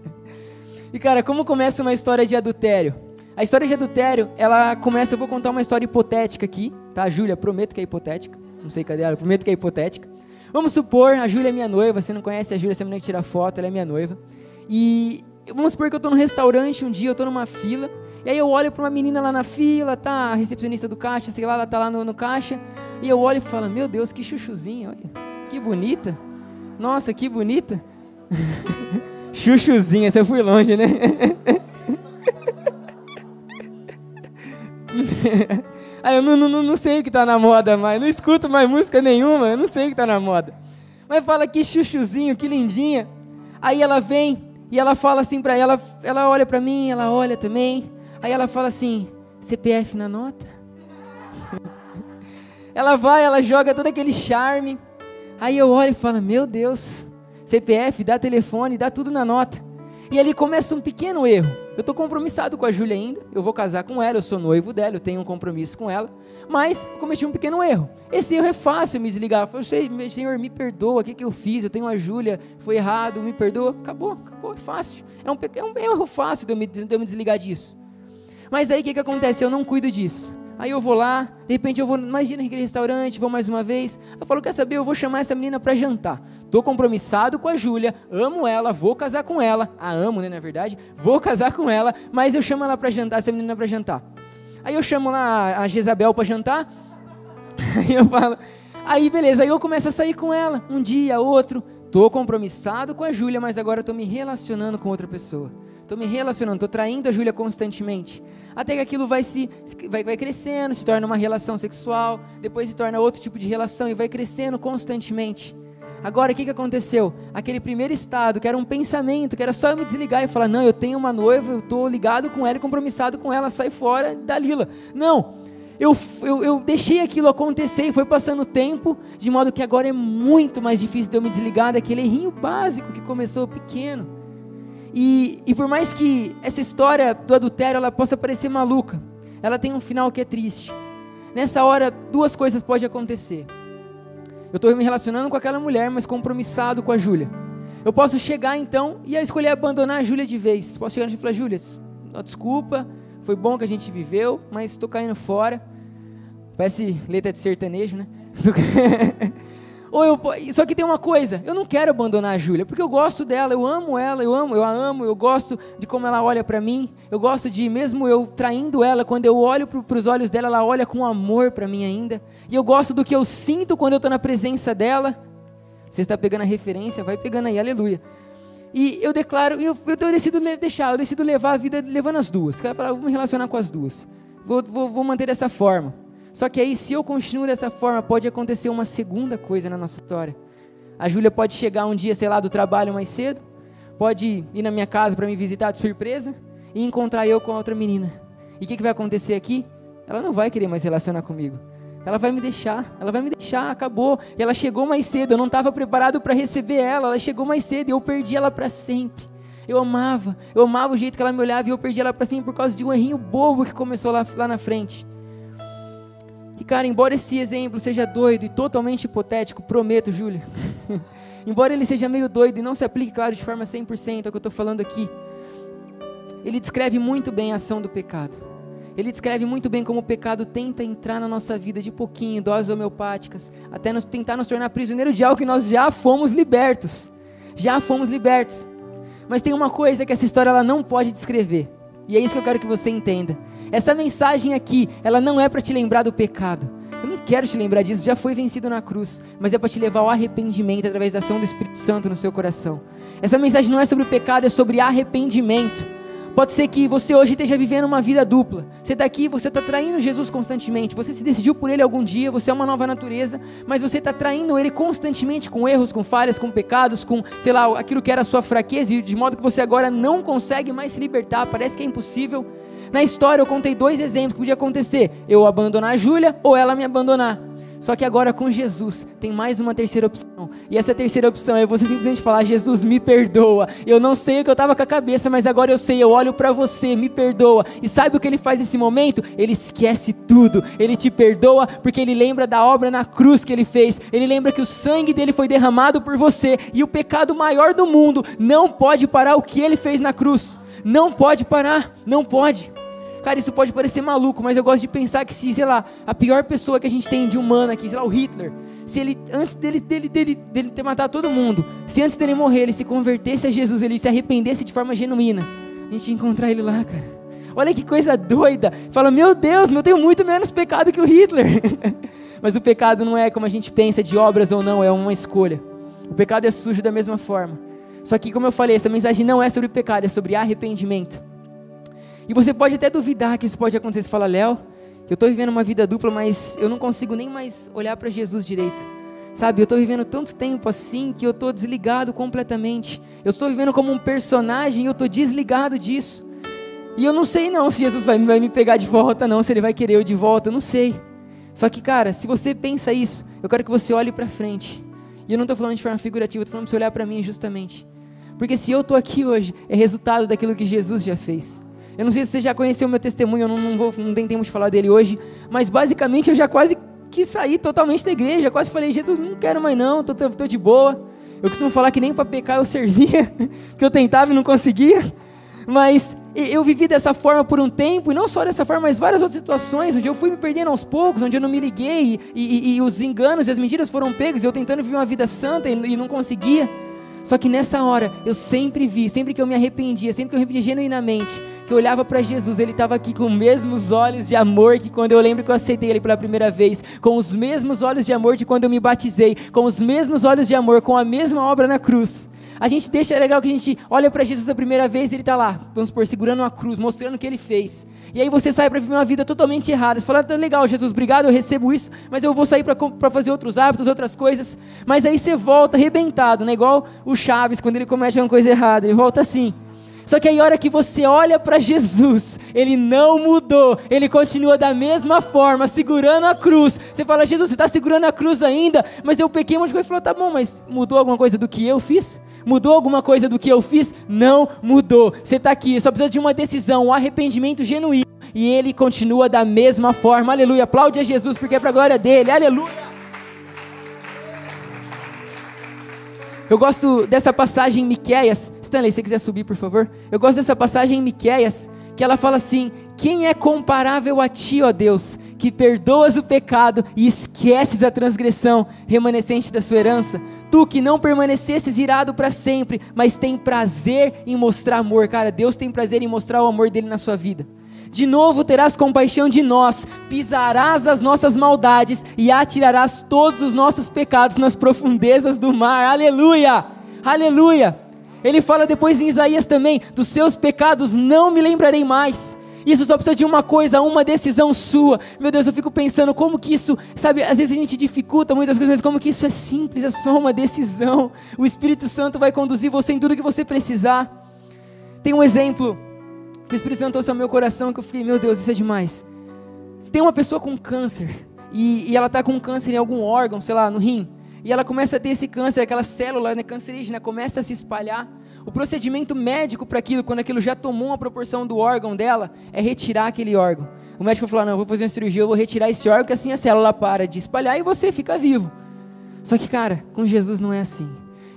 E cara, como começa uma história de adultério? A história de adultério, ela começa, eu vou contar uma história hipotética aqui, tá? Júlia, prometo que é hipotética. Não sei cadê ela, prometo que é hipotética. Vamos supor, a Júlia é minha noiva, você não conhece a Júlia, você não que tira foto, ela é minha noiva. E vamos supor que eu estou no restaurante um dia, eu estou numa fila, e aí eu olho para uma menina lá na fila, tá? A recepcionista do caixa, sei lá, ela tá lá no, no caixa, e eu olho e falo, meu Deus, que chuchuzinha, olha, que bonita. Nossa, que bonita. Chuchuzinha, você foi longe, né? Aí eu não, não, não sei o que tá na moda mais, não escuto mais música nenhuma, eu não sei o que tá na moda. Mas fala que chuchuzinho, que lindinha. Aí ela vem e ela fala assim para ela, ela olha para mim, ela olha também. Aí ela fala assim: CPF na nota? ela vai, ela joga todo aquele charme. Aí eu olho e falo: Meu Deus, CPF, dá telefone, dá tudo na nota. E ali começa um pequeno erro. Eu estou compromissado com a Júlia ainda, eu vou casar com ela, eu sou noivo dela, eu tenho um compromisso com ela, mas eu cometi um pequeno erro. Esse erro é fácil me desligar. Eu falei, Senhor, me perdoa, o que, que eu fiz? Eu tenho a Júlia, foi errado, me perdoa. Acabou, acabou, é fácil. É um, é um erro fácil de eu, me, de eu me desligar disso. Mas aí o que, que acontece? Eu não cuido disso. Aí eu vou lá, de repente eu vou, imagina naquele restaurante, vou mais uma vez. Eu falo, quer saber? Eu vou chamar essa menina para jantar. Tô compromissado com a Júlia, amo ela, vou casar com ela. A amo, né, na verdade. Vou casar com ela, mas eu chamo ela para jantar, essa menina para jantar. Aí eu chamo lá a Jezabel para jantar. Aí eu falo, aí beleza, aí eu começo a sair com ela, um dia, outro. Tô compromissado com a Júlia, mas agora tô me relacionando com outra pessoa. Tô me relacionando, tô traindo a Júlia constantemente. Até que aquilo vai se vai, vai crescendo, se torna uma relação sexual, depois se torna outro tipo de relação e vai crescendo constantemente. Agora, o que, que aconteceu? Aquele primeiro estado, que era um pensamento, que era só eu me desligar e falar: não, eu tenho uma noiva, eu estou ligado com ela e compromissado com ela, sai fora da Lila. Não, eu, eu, eu, deixei aquilo acontecer e foi passando o tempo, de modo que agora é muito mais difícil de eu me desligar daquele errinho básico que começou pequeno. E, e por mais que essa história do adultério ela possa parecer maluca, ela tem um final que é triste. Nessa hora, duas coisas podem acontecer. Eu estou me relacionando com aquela mulher, mas compromissado com a Júlia. Eu posso chegar então e escolher abandonar a Júlia de vez. Posso chegar e falar, Júlia, desculpa, foi bom que a gente viveu, mas estou caindo fora. Parece letra de sertanejo, né? Ou eu, só que tem uma coisa, eu não quero abandonar a Júlia, porque eu gosto dela, eu amo ela, eu amo, eu a amo, eu gosto de como ela olha para mim, eu gosto de, mesmo eu traindo ela, quando eu olho para os olhos dela, ela olha com amor para mim ainda, e eu gosto do que eu sinto quando eu estou na presença dela. Você está pegando a referência, vai pegando aí, aleluia. E eu declaro, eu, eu, decido deixar, eu decido levar a vida levando as duas. Quero falar, vou me relacionar com as duas. Vou, vou, vou manter dessa forma. Só que aí, se eu continuo dessa forma, pode acontecer uma segunda coisa na nossa história. A Júlia pode chegar um dia, sei lá, do trabalho mais cedo, pode ir na minha casa para me visitar de surpresa e encontrar eu com a outra menina. E o que, que vai acontecer aqui? Ela não vai querer mais relacionar comigo. Ela vai me deixar, ela vai me deixar, acabou. E ela chegou mais cedo, eu não estava preparado para receber ela, ela chegou mais cedo e eu perdi ela para sempre. Eu amava, eu amava o jeito que ela me olhava e eu perdi ela para sempre por causa de um errinho bobo que começou lá, lá na frente. E cara, embora esse exemplo seja doido e totalmente hipotético, prometo, Júlia, embora ele seja meio doido e não se aplique, claro, de forma 100% ao que eu estou falando aqui, ele descreve muito bem a ação do pecado. Ele descreve muito bem como o pecado tenta entrar na nossa vida de pouquinho, doses homeopáticas, até nos, tentar nos tornar prisioneiro de algo que nós já fomos libertos. Já fomos libertos. Mas tem uma coisa que essa história ela não pode descrever. E é isso que eu quero que você entenda. Essa mensagem aqui, ela não é para te lembrar do pecado. Eu não quero te lembrar disso, já foi vencido na cruz, mas é para te levar ao arrependimento através da ação do Espírito Santo no seu coração. Essa mensagem não é sobre o pecado, é sobre arrependimento. Pode ser que você hoje esteja vivendo uma vida dupla. Você está aqui, você está traindo Jesus constantemente. Você se decidiu por Ele algum dia, você é uma nova natureza, mas você está traindo Ele constantemente com erros, com falhas, com pecados, com, sei lá, aquilo que era a sua fraqueza, e de modo que você agora não consegue mais se libertar, parece que é impossível. Na história eu contei dois exemplos que podia acontecer: eu abandonar a Júlia ou ela me abandonar. Só que agora com Jesus tem mais uma terceira opção. E essa terceira opção é você simplesmente falar: Jesus, me perdoa. Eu não sei o que eu estava com a cabeça, mas agora eu sei. Eu olho para você, me perdoa. E sabe o que ele faz nesse momento? Ele esquece tudo. Ele te perdoa porque ele lembra da obra na cruz que ele fez. Ele lembra que o sangue dele foi derramado por você. E o pecado maior do mundo não pode parar o que ele fez na cruz. Não pode parar. Não pode. Cara, isso pode parecer maluco, mas eu gosto de pensar que se, sei lá, a pior pessoa que a gente tem de humano aqui, sei lá, o Hitler, se ele, antes dele, dele, dele, dele ter matado todo mundo, se antes dele morrer ele se convertesse a Jesus, ele se arrependesse de forma genuína, a gente ia encontrar ele lá, cara. Olha que coisa doida. Fala, meu Deus, eu tenho muito menos pecado que o Hitler. mas o pecado não é como a gente pensa de obras ou não, é uma escolha. O pecado é sujo da mesma forma. Só que, como eu falei, essa mensagem não é sobre pecado, é sobre arrependimento. E você pode até duvidar que isso pode acontecer. Você fala, Léo, eu estou vivendo uma vida dupla, mas eu não consigo nem mais olhar para Jesus direito. Sabe, eu estou vivendo tanto tempo assim que eu estou desligado completamente. Eu estou vivendo como um personagem e eu estou desligado disso. E eu não sei não se Jesus vai, vai me pegar de volta, não, se ele vai querer eu de volta, eu não sei. Só que, cara, se você pensa isso, eu quero que você olhe para frente. E eu não estou falando de forma figurativa, estou falando para você olhar para mim justamente. Porque se eu estou aqui hoje, é resultado daquilo que Jesus já fez. Eu não sei se você já conheceu o meu testemunho, eu não, não, vou, não tenho tempo de falar dele hoje, mas basicamente eu já quase quis sair totalmente da igreja, quase falei, Jesus, não quero mais não, tô, tô, de boa. Eu costumo falar que nem para pecar eu servia, que eu tentava e não conseguia, mas eu vivi dessa forma por um tempo, e não só dessa forma, mas várias outras situações, onde eu fui me perdendo aos poucos, onde eu não me liguei, e, e, e os enganos e as mentiras foram pegos, eu tentando viver uma vida santa e, e não conseguia. Só que nessa hora, eu sempre vi, sempre que eu me arrependia, sempre que eu me arrependia genuinamente, que eu olhava para Jesus, ele estava aqui com os mesmos olhos de amor que quando eu lembro que eu aceitei ele pela primeira vez, com os mesmos olhos de amor de quando eu me batizei, com os mesmos olhos de amor, com a mesma obra na cruz. A gente deixa, é legal que a gente olha para Jesus a primeira vez e ele está lá, vamos supor, segurando uma cruz, mostrando o que ele fez. E aí você sai para viver uma vida totalmente errada. Você fala, tá legal, Jesus, obrigado, eu recebo isso, mas eu vou sair para fazer outros hábitos, outras coisas. Mas aí você volta arrebentado, né? Igual o Chaves, quando ele comete uma coisa errada, ele volta assim. Só que aí, a hora que você olha para Jesus, ele não mudou, ele continua da mesma forma, segurando a cruz. Você fala, Jesus, você está segurando a cruz ainda, mas eu pequei um monte de coisa. Ele falou, tá bom, mas mudou alguma coisa do que eu fiz? Mudou alguma coisa do que eu fiz? Não mudou. Você está aqui, só precisa de uma decisão, um arrependimento genuíno. e ele continua da mesma forma. Aleluia. Aplaude a Jesus porque é para a glória dele. Aleluia. Eu gosto dessa passagem em Miqueias. Stanley, se quiser subir, por favor. Eu gosto dessa passagem em Miqueias, que ela fala assim: Quem é comparável a ti, ó Deus, que perdoas o pecado e esqueces a transgressão remanescente da sua herança? Tu que não permanecesses irado para sempre, mas tem prazer em mostrar amor. Cara, Deus tem prazer em mostrar o amor dele na sua vida. De novo terás compaixão de nós, pisarás as nossas maldades e atirarás todos os nossos pecados nas profundezas do mar. Aleluia! Aleluia! Ele fala depois em Isaías também: dos seus pecados não me lembrarei mais. Isso só precisa de uma coisa, uma decisão sua. Meu Deus, eu fico pensando como que isso, sabe, às vezes a gente dificulta muitas coisas, mas como que isso é simples, é só uma decisão. O Espírito Santo vai conduzir você em tudo que você precisar. Tem um exemplo que o Espírito Santo trouxe ao meu coração que eu fiquei, meu Deus, isso é demais. Se tem uma pessoa com câncer e, e ela está com câncer em algum órgão, sei lá, no rim, e ela começa a ter esse câncer, aquela célula né, cancerígena começa a se espalhar. O procedimento médico para aquilo, quando aquilo já tomou uma proporção do órgão dela, é retirar aquele órgão. O médico vai falar: Não, vou fazer uma cirurgia, eu vou retirar esse órgão, que assim a célula para de espalhar e você fica vivo. Só que, cara, com Jesus não é assim.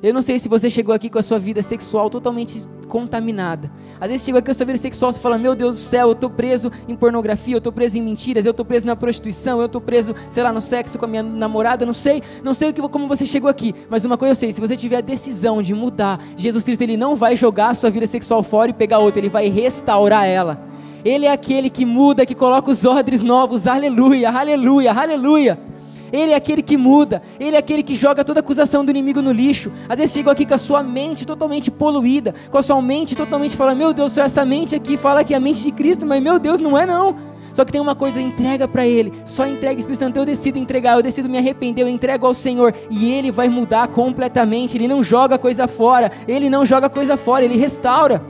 Eu não sei se você chegou aqui com a sua vida sexual totalmente contaminada. Às vezes chegou aqui com a sua vida sexual e fala: Meu Deus do céu, eu estou preso em pornografia, eu estou preso em mentiras, eu estou preso na prostituição, eu estou preso, sei lá, no sexo com a minha namorada. Não sei, não sei como você chegou aqui, mas uma coisa eu sei: se você tiver a decisão de mudar, Jesus Cristo ele não vai jogar a sua vida sexual fora e pegar outra, ele vai restaurar ela. Ele é aquele que muda, que coloca os ordens novos. Aleluia, aleluia, aleluia. Ele é aquele que muda, Ele é aquele que joga toda acusação do inimigo no lixo. Às vezes chegou aqui com a sua mente totalmente poluída, com a sua mente totalmente fala: Meu Deus, essa mente aqui fala que é a mente de Cristo, mas meu Deus, não é não. Só que tem uma coisa, entrega para Ele. Só entrega, Espírito Santo. Eu decido entregar, eu decido me arrepender, eu entrego ao Senhor. E Ele vai mudar completamente. Ele não joga coisa fora. Ele não joga coisa fora, Ele restaura.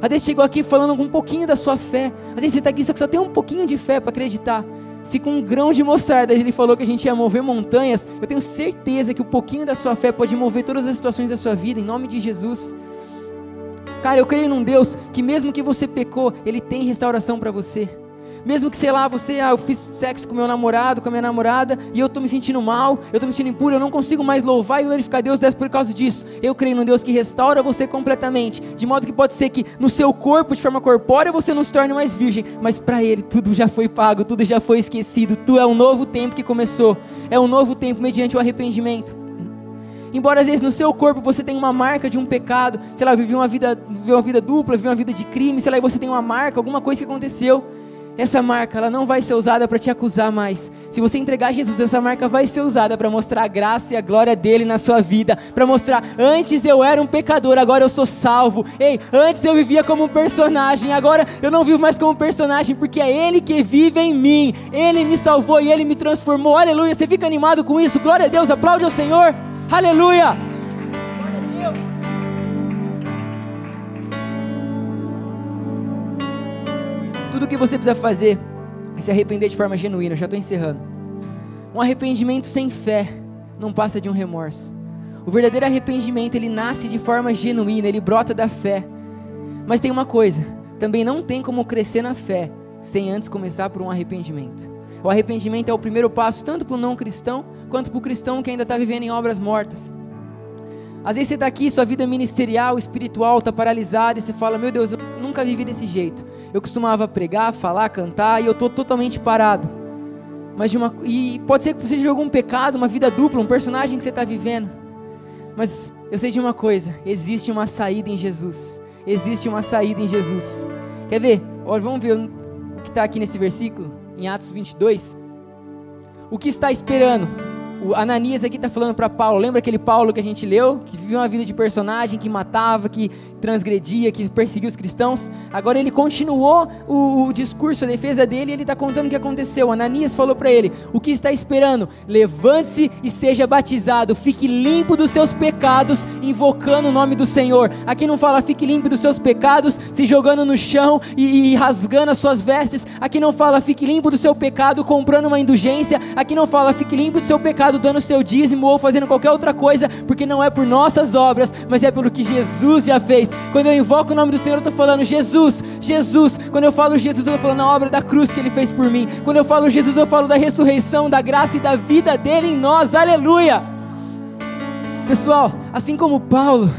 Às vezes chegou aqui falando um pouquinho da sua fé. Às vezes você está aqui só que só tem um pouquinho de fé para acreditar. Se com um grão de mostarda ele falou que a gente ia mover montanhas, eu tenho certeza que um pouquinho da sua fé pode mover todas as situações da sua vida, em nome de Jesus. Cara, eu creio num Deus que mesmo que você pecou, Ele tem restauração para você. Mesmo que, sei lá, você, ah, eu fiz sexo com meu namorado, com a minha namorada, e eu estou me sentindo mal, eu estou me sentindo impuro, eu não consigo mais louvar e glorificar Deus por causa disso. Eu creio num Deus que restaura você completamente, de modo que pode ser que no seu corpo, de forma corpórea, você não se torne mais virgem, mas para Ele tudo já foi pago, tudo já foi esquecido, tu é um novo tempo que começou, é um novo tempo mediante o arrependimento. Embora às vezes no seu corpo você tenha uma marca de um pecado, sei lá, viveu uma vida, viveu uma vida dupla, viveu uma vida de crime, sei lá, e você tem uma marca, alguma coisa que aconteceu essa marca ela não vai ser usada para te acusar mais. Se você entregar a Jesus, essa marca vai ser usada para mostrar a graça e a glória dele na sua vida, para mostrar antes eu era um pecador, agora eu sou salvo. Ei, antes eu vivia como um personagem, agora eu não vivo mais como um personagem, porque é ele que vive em mim. Ele me salvou e ele me transformou. Aleluia. Você fica animado com isso? Glória a Deus. Aplaude ao Senhor. Aleluia. Que você precisa fazer é se arrepender de forma genuína. Eu já estou encerrando. Um arrependimento sem fé não passa de um remorso. O verdadeiro arrependimento ele nasce de forma genuína, ele brota da fé. Mas tem uma coisa: também não tem como crescer na fé sem antes começar por um arrependimento. O arrependimento é o primeiro passo tanto para o não cristão quanto para o cristão que ainda está vivendo em obras mortas. Às vezes você está aqui, sua vida ministerial, espiritual está paralisada e você fala: Meu Deus, eu nunca vivi desse jeito. Eu costumava pregar, falar, cantar e eu estou totalmente parado. Mas uma, e pode ser que você de algum pecado, uma vida dupla, um personagem que você está vivendo. Mas eu sei de uma coisa: existe uma saída em Jesus. Existe uma saída em Jesus. Quer ver? Olha, vamos ver o que está aqui nesse versículo, em Atos 22. O que está esperando? O Ananias aqui está falando para Paulo, lembra aquele Paulo que a gente leu, que vivia uma vida de personagem, que matava, que transgredia, que perseguia os cristãos? Agora ele continuou o, o discurso, a defesa dele, e ele está contando o que aconteceu. Ananias falou para ele: O que está esperando? Levante-se e seja batizado, fique limpo dos seus pecados, invocando o nome do Senhor. Aqui não fala fique limpo dos seus pecados, se jogando no chão e, e rasgando as suas vestes. Aqui não fala fique limpo do seu pecado, comprando uma indulgência. Aqui não fala fique limpo do seu pecado ajoelhado dando seu dízimo ou fazendo qualquer outra coisa, porque não é por nossas obras, mas é pelo que Jesus já fez. Quando eu invoco o nome do Senhor, eu estou falando Jesus, Jesus. Quando eu falo Jesus, eu estou falando a obra da cruz que Ele fez por mim. Quando eu falo Jesus, eu falo da ressurreição, da graça e da vida dele em nós. Aleluia! Pessoal, assim como Paulo,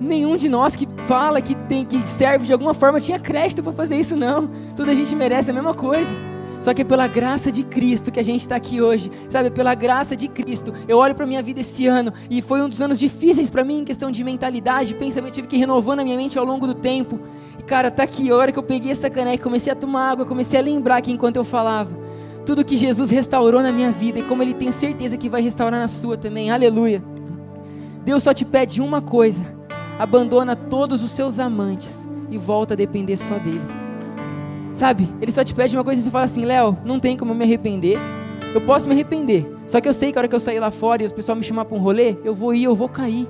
nenhum de nós que fala que tem que serve de alguma forma tinha crédito para fazer isso não. Toda a gente merece a mesma coisa. Só que é pela graça de Cristo que a gente está aqui hoje, sabe? Pela graça de Cristo. Eu olho para minha vida esse ano e foi um dos anos difíceis para mim em questão de mentalidade, pensamento. tive que ir renovando a minha mente ao longo do tempo. E cara, tá aqui a hora que eu peguei essa caneca, comecei a tomar água, comecei a lembrar aqui enquanto eu falava. Tudo que Jesus restaurou na minha vida e como Ele tem certeza que vai restaurar na sua também. Aleluia. Deus só te pede uma coisa: abandona todos os seus amantes e volta a depender só dele. Sabe? Ele só te pede uma coisa e você fala assim: Léo, não tem como me arrepender. Eu posso me arrepender. Só que eu sei que a hora que eu sair lá fora e os pessoal me chamar para um rolê, eu vou ir, eu vou cair.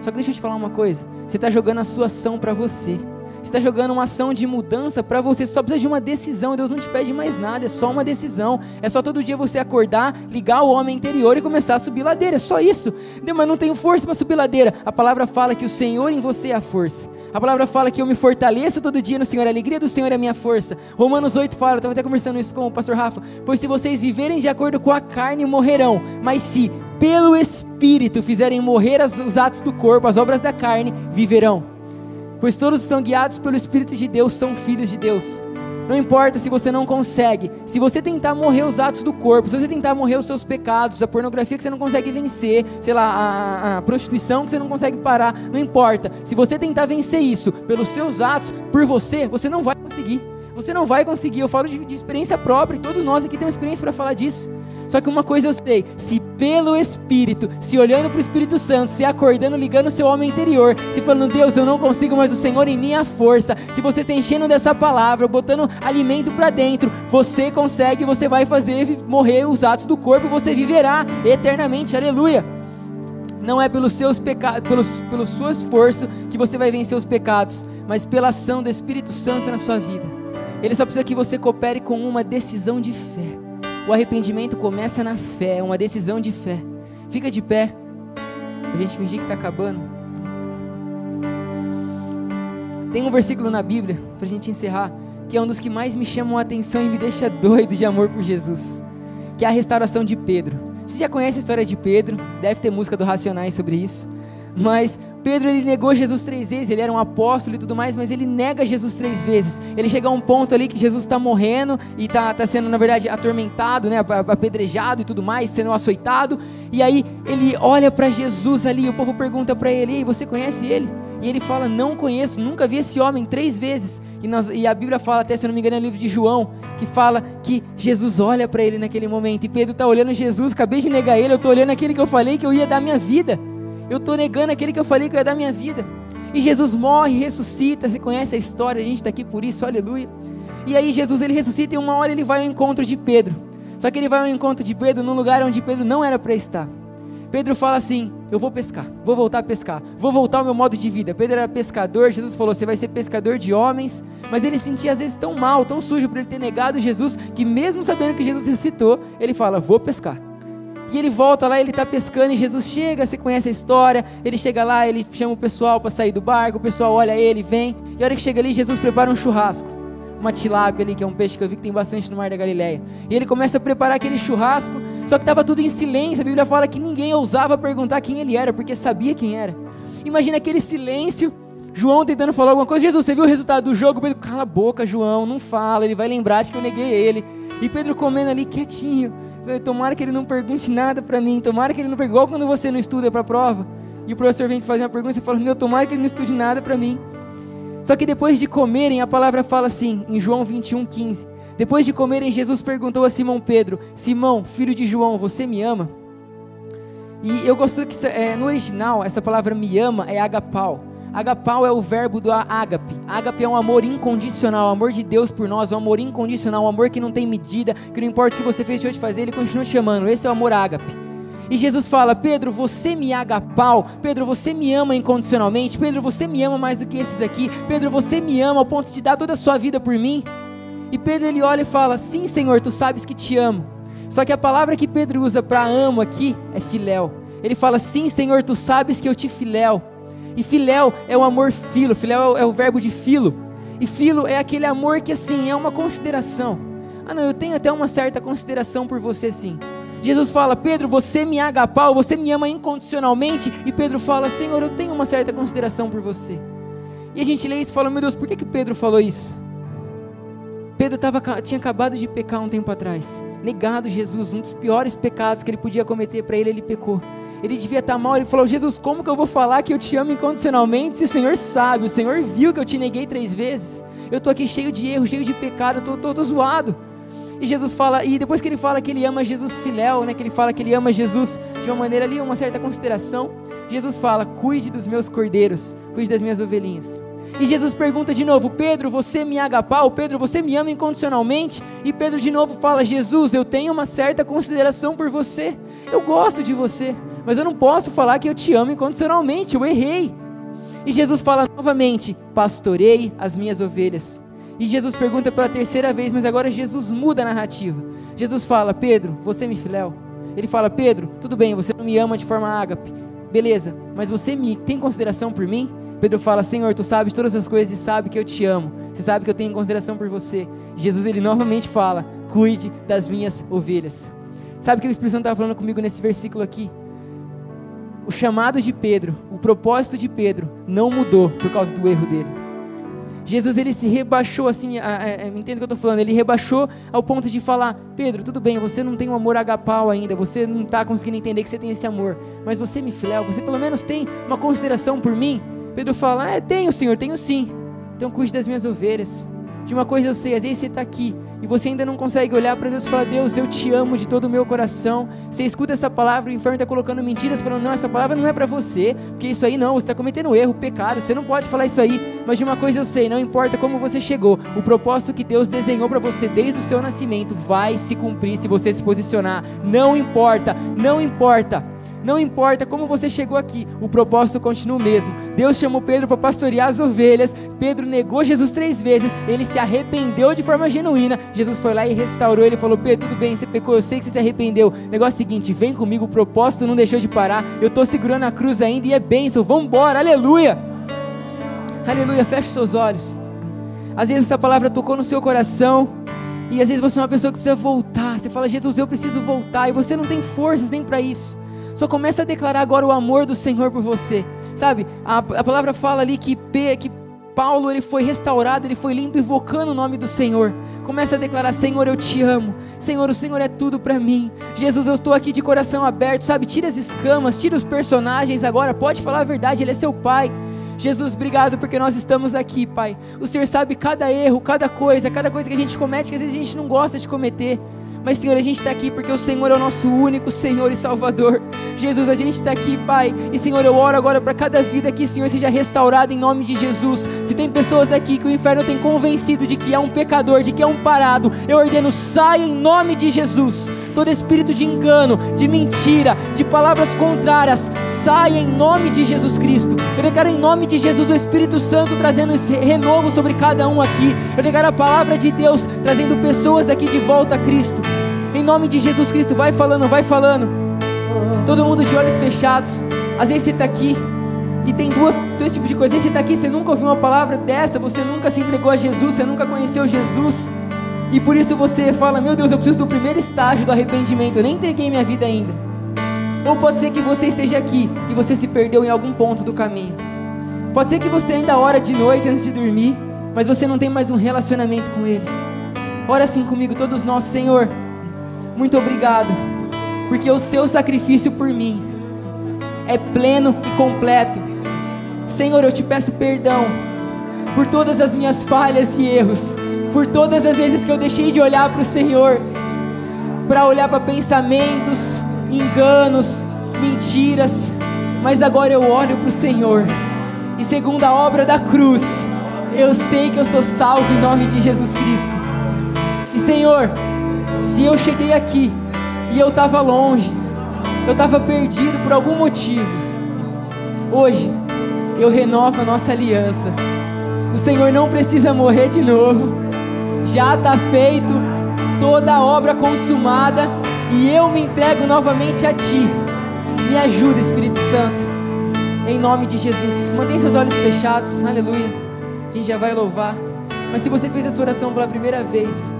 Só que deixa eu te falar uma coisa: você está jogando a sua ação para você está jogando uma ação de mudança para você. Você só precisa de uma decisão. Deus não te pede mais nada, é só uma decisão. É só todo dia você acordar, ligar o homem interior e começar a subir ladeira. É só isso. Mas não tenho força para subir ladeira. A palavra fala que o Senhor em você é a força. A palavra fala que eu me fortaleço todo dia no Senhor. A alegria do Senhor é a minha força. Romanos 8 fala, estava até conversando isso com o pastor Rafa. Pois se vocês viverem de acordo com a carne, morrerão. Mas se pelo Espírito fizerem morrer os atos do corpo, as obras da carne, viverão pois todos são guiados pelo Espírito de Deus são filhos de Deus. Não importa se você não consegue, se você tentar morrer os atos do corpo, se você tentar morrer os seus pecados, a pornografia que você não consegue vencer, sei lá, a, a, prostituição que você não consegue parar, não importa. Se você tentar vencer isso pelos seus atos, por você, você não vai conseguir. Você não vai conseguir. Eu falo de, de experiência própria, todos nós aqui temos experiência para falar disso. Só que uma coisa eu sei: se pelo Espírito, se olhando para o Espírito Santo, se acordando, ligando o seu homem interior, se falando, Deus, eu não consigo, mas o Senhor em minha força, se você se enchendo dessa palavra, botando alimento para dentro, você consegue, você vai fazer morrer os atos do corpo, você viverá eternamente, aleluia. Não é pelos seus pecados, pelos, pelo seu esforço que você vai vencer os pecados, mas pela ação do Espírito Santo na sua vida. Ele só precisa que você coopere com uma decisão de fé. O arrependimento começa na fé, é uma decisão de fé. Fica de pé, a gente fingir que está acabando. Tem um versículo na Bíblia, para a gente encerrar, que é um dos que mais me chamam a atenção e me deixa doido de amor por Jesus, que é a restauração de Pedro. Você já conhece a história de Pedro? Deve ter música do Racionais sobre isso. Mas Pedro ele negou Jesus três vezes, ele era um apóstolo e tudo mais, mas ele nega Jesus três vezes. Ele chega a um ponto ali que Jesus está morrendo e está tá sendo, na verdade, atormentado, né, apedrejado e tudo mais, sendo açoitado. E aí ele olha para Jesus ali, e o povo pergunta para ele: Ei, você conhece ele? E ele fala: Não conheço, nunca vi esse homem três vezes. E, nós, e a Bíblia fala, até se eu não me engano, é o livro de João, que fala que Jesus olha para ele naquele momento. E Pedro está olhando Jesus, acabei de negar ele, eu estou olhando aquele que eu falei que eu ia dar minha vida. Eu estou negando aquele que eu falei que ia dar minha vida. E Jesus morre, ressuscita. Você conhece a história, a gente está aqui por isso, aleluia. E aí Jesus ele ressuscita e uma hora ele vai ao encontro de Pedro. Só que ele vai ao encontro de Pedro num lugar onde Pedro não era para estar. Pedro fala assim: Eu vou pescar, vou voltar a pescar, vou voltar ao meu modo de vida. Pedro era pescador, Jesus falou: Você vai ser pescador de homens. Mas ele sentia às vezes tão mal, tão sujo por ele ter negado Jesus, que mesmo sabendo que Jesus ressuscitou, ele fala: Vou pescar. E ele volta lá, ele está pescando e Jesus chega, você conhece a história. Ele chega lá, ele chama o pessoal para sair do barco, o pessoal olha ele, vem. E a hora que chega ali, Jesus prepara um churrasco. Uma tilápia ali, que é um peixe que eu vi que tem bastante no mar da Galileia. E ele começa a preparar aquele churrasco, só que estava tudo em silêncio. A Bíblia fala que ninguém ousava perguntar quem ele era, porque sabia quem era. Imagina aquele silêncio. João tentando falar alguma coisa. Jesus, você viu o resultado do jogo? Pedro, cala a boca, João, não fala. Ele vai lembrar de que eu neguei ele. E Pedro comendo ali quietinho. Tomara que ele não pergunte nada para mim. Tomara que ele não pergunte. Igual quando você não estuda para a prova. E o professor vem te fazer uma pergunta você fala: Meu, tomara que ele não estude nada para mim. Só que depois de comerem, a palavra fala assim, em João 21, 15. Depois de comerem, Jesus perguntou a Simão Pedro: Simão, filho de João, você me ama? E eu gosto que é, no original, essa palavra me ama é agapau. Agapau é o verbo do ágape. Ágape é um amor incondicional, o amor de Deus por nós, um amor incondicional, um amor que não tem medida, que não importa o que você fez de hoje fazer, ele continua te chamando. Esse é o amor ágape. E Jesus fala: Pedro, você me agapau. Pedro, você me ama incondicionalmente. Pedro, você me ama mais do que esses aqui. Pedro, você me ama ao ponto de dar toda a sua vida por mim. E Pedro ele olha e fala: Sim, Senhor, tu sabes que te amo. Só que a palavra que Pedro usa para amo aqui é filéu. Ele fala: Sim, Senhor, tu sabes que eu te filéu. E filéu é o amor filo, filéu é o verbo de filo. E filo é aquele amor que assim é uma consideração. Ah, não, eu tenho até uma certa consideração por você sim. Jesus fala: Pedro, você me agapau, você me ama incondicionalmente. E Pedro fala: Senhor, eu tenho uma certa consideração por você. E a gente lê isso e fala: Meu Deus, por que, que Pedro falou isso? Pedro tava, tinha acabado de pecar um tempo atrás, negado Jesus, um dos piores pecados que ele podia cometer para ele, ele pecou. Ele devia estar tá mal, ele falou: Jesus, como que eu vou falar que eu te amo incondicionalmente se o Senhor sabe, o Senhor viu que eu te neguei três vezes? Eu estou aqui cheio de erro, cheio de pecado, estou zoado. E Jesus fala, e depois que ele fala que ele ama Jesus filéu, né, que ele fala que ele ama Jesus de uma maneira ali, uma certa consideração, Jesus fala: cuide dos meus cordeiros, cuide das minhas ovelhinhas. E Jesus pergunta de novo: Pedro, você me agapau? Pedro, você me ama incondicionalmente? E Pedro de novo fala: Jesus, eu tenho uma certa consideração por você. Eu gosto de você, mas eu não posso falar que eu te amo incondicionalmente. Eu errei. E Jesus fala novamente: Pastorei as minhas ovelhas. E Jesus pergunta pela terceira vez, mas agora Jesus muda a narrativa. Jesus fala: Pedro, você me filéu. Ele fala: Pedro, tudo bem, você não me ama de forma ágape. Beleza, mas você me tem consideração por mim? Pedro fala: Senhor, tu sabes todas as coisas e sabe que eu te amo. Você sabe que eu tenho consideração por você. Jesus ele novamente fala: Cuide das minhas ovelhas. Sabe o que o Espírito Santo estava falando comigo nesse versículo aqui? O chamado de Pedro, o propósito de Pedro não mudou por causa do erro dele. Jesus ele se rebaixou assim, a, a, entenda o que eu estou falando, ele rebaixou ao ponto de falar: Pedro, tudo bem, você não tem um amor agapau ainda, você não está conseguindo entender que você tem esse amor, mas você me filéu, você pelo menos tem uma consideração por mim. Pedro fala: É, tenho, Senhor, tenho sim. Então cuide das minhas ovelhas. De uma coisa eu sei, às vezes você está aqui e você ainda não consegue olhar para Deus e falar: Deus, eu te amo de todo o meu coração. Você escuta essa palavra, o inferno está colocando mentiras, falando: Não, essa palavra não é para você, porque isso aí não, você está cometendo erro, pecado, você não pode falar isso aí. Mas de uma coisa eu sei: não importa como você chegou, o propósito que Deus desenhou para você desde o seu nascimento vai se cumprir se você se posicionar. Não importa, não importa. Não importa como você chegou aqui, o propósito continua o mesmo. Deus chamou Pedro para pastorear as ovelhas. Pedro negou Jesus três vezes. Ele se arrependeu de forma genuína. Jesus foi lá e restaurou. Ele falou: Pedro, tudo bem, você pecou. Eu sei que você se arrependeu. Negócio seguinte: vem comigo. O propósito não deixou de parar. Eu estou segurando a cruz ainda e é bênção. Vamos embora. Aleluia. Aleluia. Feche seus olhos. Às vezes essa palavra tocou no seu coração. E às vezes você é uma pessoa que precisa voltar. Você fala, Jesus, eu preciso voltar. E você não tem forças nem para isso. Só começa a declarar agora o amor do Senhor por você. Sabe? A, a palavra fala ali que, que Paulo ele foi restaurado, ele foi limpo, invocando o nome do Senhor. Começa a declarar: Senhor, eu te amo. Senhor, o Senhor é tudo para mim. Jesus, eu estou aqui de coração aberto, sabe? Tira as escamas, tira os personagens agora. Pode falar a verdade, Ele é seu Pai. Jesus, obrigado porque nós estamos aqui, Pai. O Senhor sabe cada erro, cada coisa, cada coisa que a gente comete que às vezes a gente não gosta de cometer. Mas, Senhor, a gente está aqui porque o Senhor é o nosso único Senhor e Salvador. Jesus, a gente está aqui, Pai. E, Senhor, eu oro agora para cada vida que, Senhor, seja restaurada em nome de Jesus. Se tem pessoas aqui que o inferno tem convencido de que é um pecador, de que é um parado, eu ordeno, saia em nome de Jesus. Todo espírito de engano, de mentira, de palavras contrárias, saia em nome de Jesus Cristo. Eu declaro em nome de Jesus o Espírito Santo trazendo renovo sobre cada um aqui. Eu declaro a palavra de Deus trazendo pessoas aqui de volta a Cristo. Nome de Jesus Cristo, vai falando, vai falando. Todo mundo de olhos fechados. Às vezes você está aqui e tem duas, dois tipos de coisas. Às vezes você está aqui, você nunca ouviu uma palavra dessa, você nunca se entregou a Jesus, você nunca conheceu Jesus. E por isso você fala: Meu Deus, eu preciso do primeiro estágio do arrependimento. Eu nem entreguei minha vida ainda. Ou pode ser que você esteja aqui e você se perdeu em algum ponto do caminho. Pode ser que você ainda ora de noite antes de dormir, mas você não tem mais um relacionamento com Ele. Ora assim comigo, todos nós, Senhor muito obrigado, porque o seu sacrifício por mim é pleno e completo. Senhor, eu te peço perdão por todas as minhas falhas e erros, por todas as vezes que eu deixei de olhar para o Senhor, para olhar para pensamentos, enganos, mentiras, mas agora eu olho para o Senhor, e segundo a obra da cruz, eu sei que eu sou salvo em nome de Jesus Cristo. E Senhor, se eu cheguei aqui e eu estava longe, eu estava perdido por algum motivo, hoje eu renovo a nossa aliança. O Senhor não precisa morrer de novo, já está feito, toda a obra consumada, e eu me entrego novamente a Ti. Me ajuda, Espírito Santo, em nome de Jesus. Mantenha seus olhos fechados, aleluia. A gente já vai louvar. Mas se você fez essa oração pela primeira vez,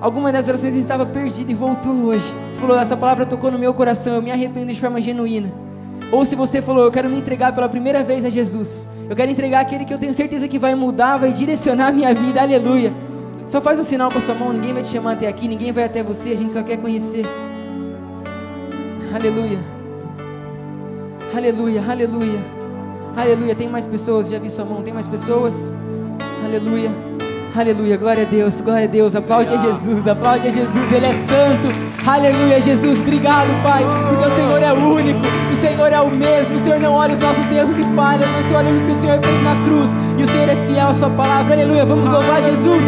alguma das orações estava perdida e voltou hoje. Você falou, essa palavra tocou no meu coração, eu me arrependo de forma genuína. Ou se você falou, eu quero me entregar pela primeira vez a Jesus. Eu quero entregar aquele que eu tenho certeza que vai mudar, vai direcionar a minha vida. Aleluia. Só faz um sinal com a sua mão, ninguém vai te chamar até aqui, ninguém vai até você, a gente só quer conhecer. Aleluia. Aleluia, aleluia. Aleluia. Tem mais pessoas? Já vi sua mão. Tem mais pessoas? Aleluia. Aleluia, glória a Deus, glória a Deus. Aplaude a Jesus, aplaude a Jesus, Ele é santo. Aleluia, Jesus, obrigado, Pai, porque o Senhor é único, o Senhor é o mesmo. O Senhor não olha os nossos erros e falhas, mas o Senhor olha o que o Senhor fez na cruz e o Senhor é fiel à Sua palavra. Aleluia, vamos louvar Jesus.